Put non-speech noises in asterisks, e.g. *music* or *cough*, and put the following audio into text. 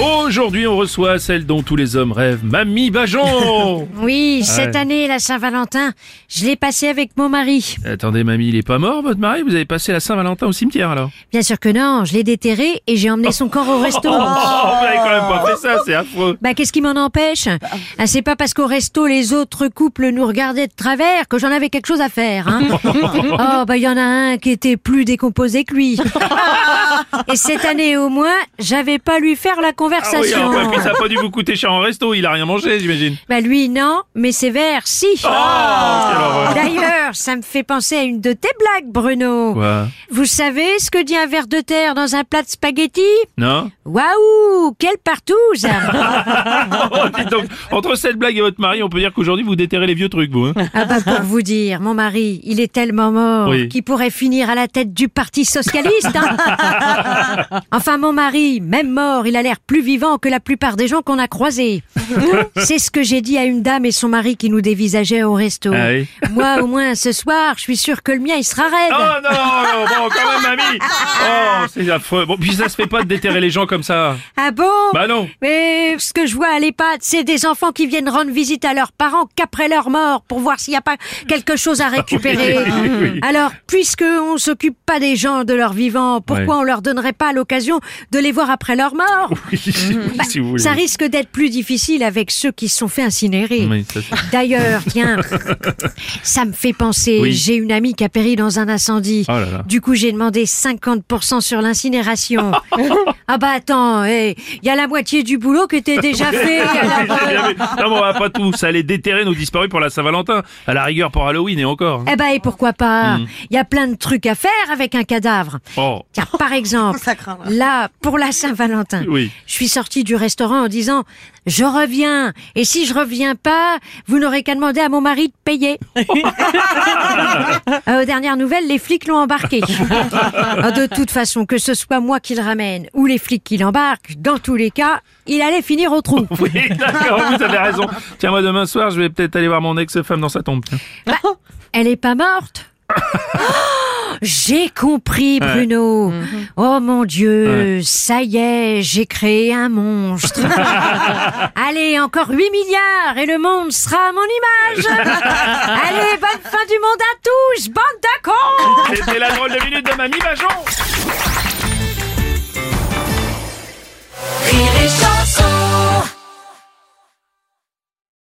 Aujourd'hui, on reçoit celle dont tous les hommes rêvent, Mamie Bajon *laughs* Oui, cette année, la Saint-Valentin, je l'ai passée avec mon mari. Attendez, Mamie, il est pas mort, votre mari? Vous avez passé la Saint-Valentin au cimetière, alors? Bien sûr que non, je l'ai déterré et j'ai emmené son corps au resto. Oh, vous avez quand même pas fait ça, c'est affreux Bah qu'est-ce qui m'en empêche? Ah, C'est pas parce qu'au resto les autres couples nous regardaient de travers que j'en avais quelque chose à faire. Hein *laughs* oh bah il y en a un qui était plus décomposé que lui. *laughs* Et cette année au moins, j'avais pas lui faire la Ah oui, conversation. puis ça a pas dû vous coûter cher en resto, il a rien mangé, j'imagine. Bah lui non, mais ses verres si. Oh, horreur. D'ailleurs, ça me fait penser à une de tes blagues, Bruno. Quoi? Vous savez ce que dit un ver de terre dans un plat de spaghettis? Non Waouh, quelle partouze *laughs* Oh, donc, entre cette blague et votre mari, on peut dire qu'aujourd'hui vous déterrez les vieux trucs, vous. Hein Ah bah pour vous dire, mon mari, il est tellement mort Oui. qu'il pourrait finir à la tête du Parti Socialiste. hein. *laughs* *laughs* enfin, mon mari, même mort, il a l'air plus vivant que la plupart des gens qu'on a croisés. *laughs* C'est ce que j'ai dit à une dame et son mari qui nous dévisageaient au resto. Ah oui Moi, au moins, ce soir, je suis sûre que le mien, il sera raide. Oh non, non, bon, quand même, Mamie Oh, c'est affreux. Bon, puis ça se fait pas de déterrer les gens comme ça. Ah bon? Bah non Mais ce que je vois à l'EHPAD, c'est des enfants qui viennent rendre visite à leurs parents qu'après leur mort pour voir s'il n'y a pas quelque chose à *laughs* récupérer. Oui, oui. Alors, puisque on s'occupe pas des gens de leur vivant, pourquoi on leur donnerait pas l'occasion de les voir après leur mort Oui, si vous voulez. Ça risque d'être plus difficile avec ceux qui se sont fait incinérer. Oui, ça, D'ailleurs, tiens, *laughs* ça me fait penser, Oui. j'ai une amie qui a péri dans un incendie. Oh là là. Du coup, j'ai demandé 50% sur l'incinération. *laughs* ah bah attends, il y a la moitié du boulot qui était déjà *laughs* fait. euh. Non, mais on va pas tous aller déterrer nos disparus pour la Saint-Valentin. À la rigueur pour Halloween et encore. eh ben et pourquoi pas? Il y a plein de trucs à faire avec un cadavre. Oh, Tiens, par exemple, là, pour la Saint-Valentin, Oui. je suis sortie du restaurant en disant « Je reviens, et si je reviens pas, vous n'aurez qu'à demander à mon mari de payer. *laughs* » Euh, Aux dernières nouvelles, les flics l'ont embarqué. *laughs* Ah, de toute façon, que ce soit moi qui le ramène ou les flics qui l'embarquent, dans tous les cas, il allait finir au trou. *laughs* oui, d'accord, vous avez raison. Tiens, moi, demain soir, je vais peut-être aller voir mon ex-femme dans sa tombe. Bah, elle est pas morte Oh, J'ai compris, Bruno. Oh mon Dieu, ça y est, j'ai créé un monstre. *laughs* Allez, encore 8 milliards et le monde sera à mon image. *laughs* Allez, bonne fin du monde à tous, bande de cons C'était la drôle de minute de Mamie Bajon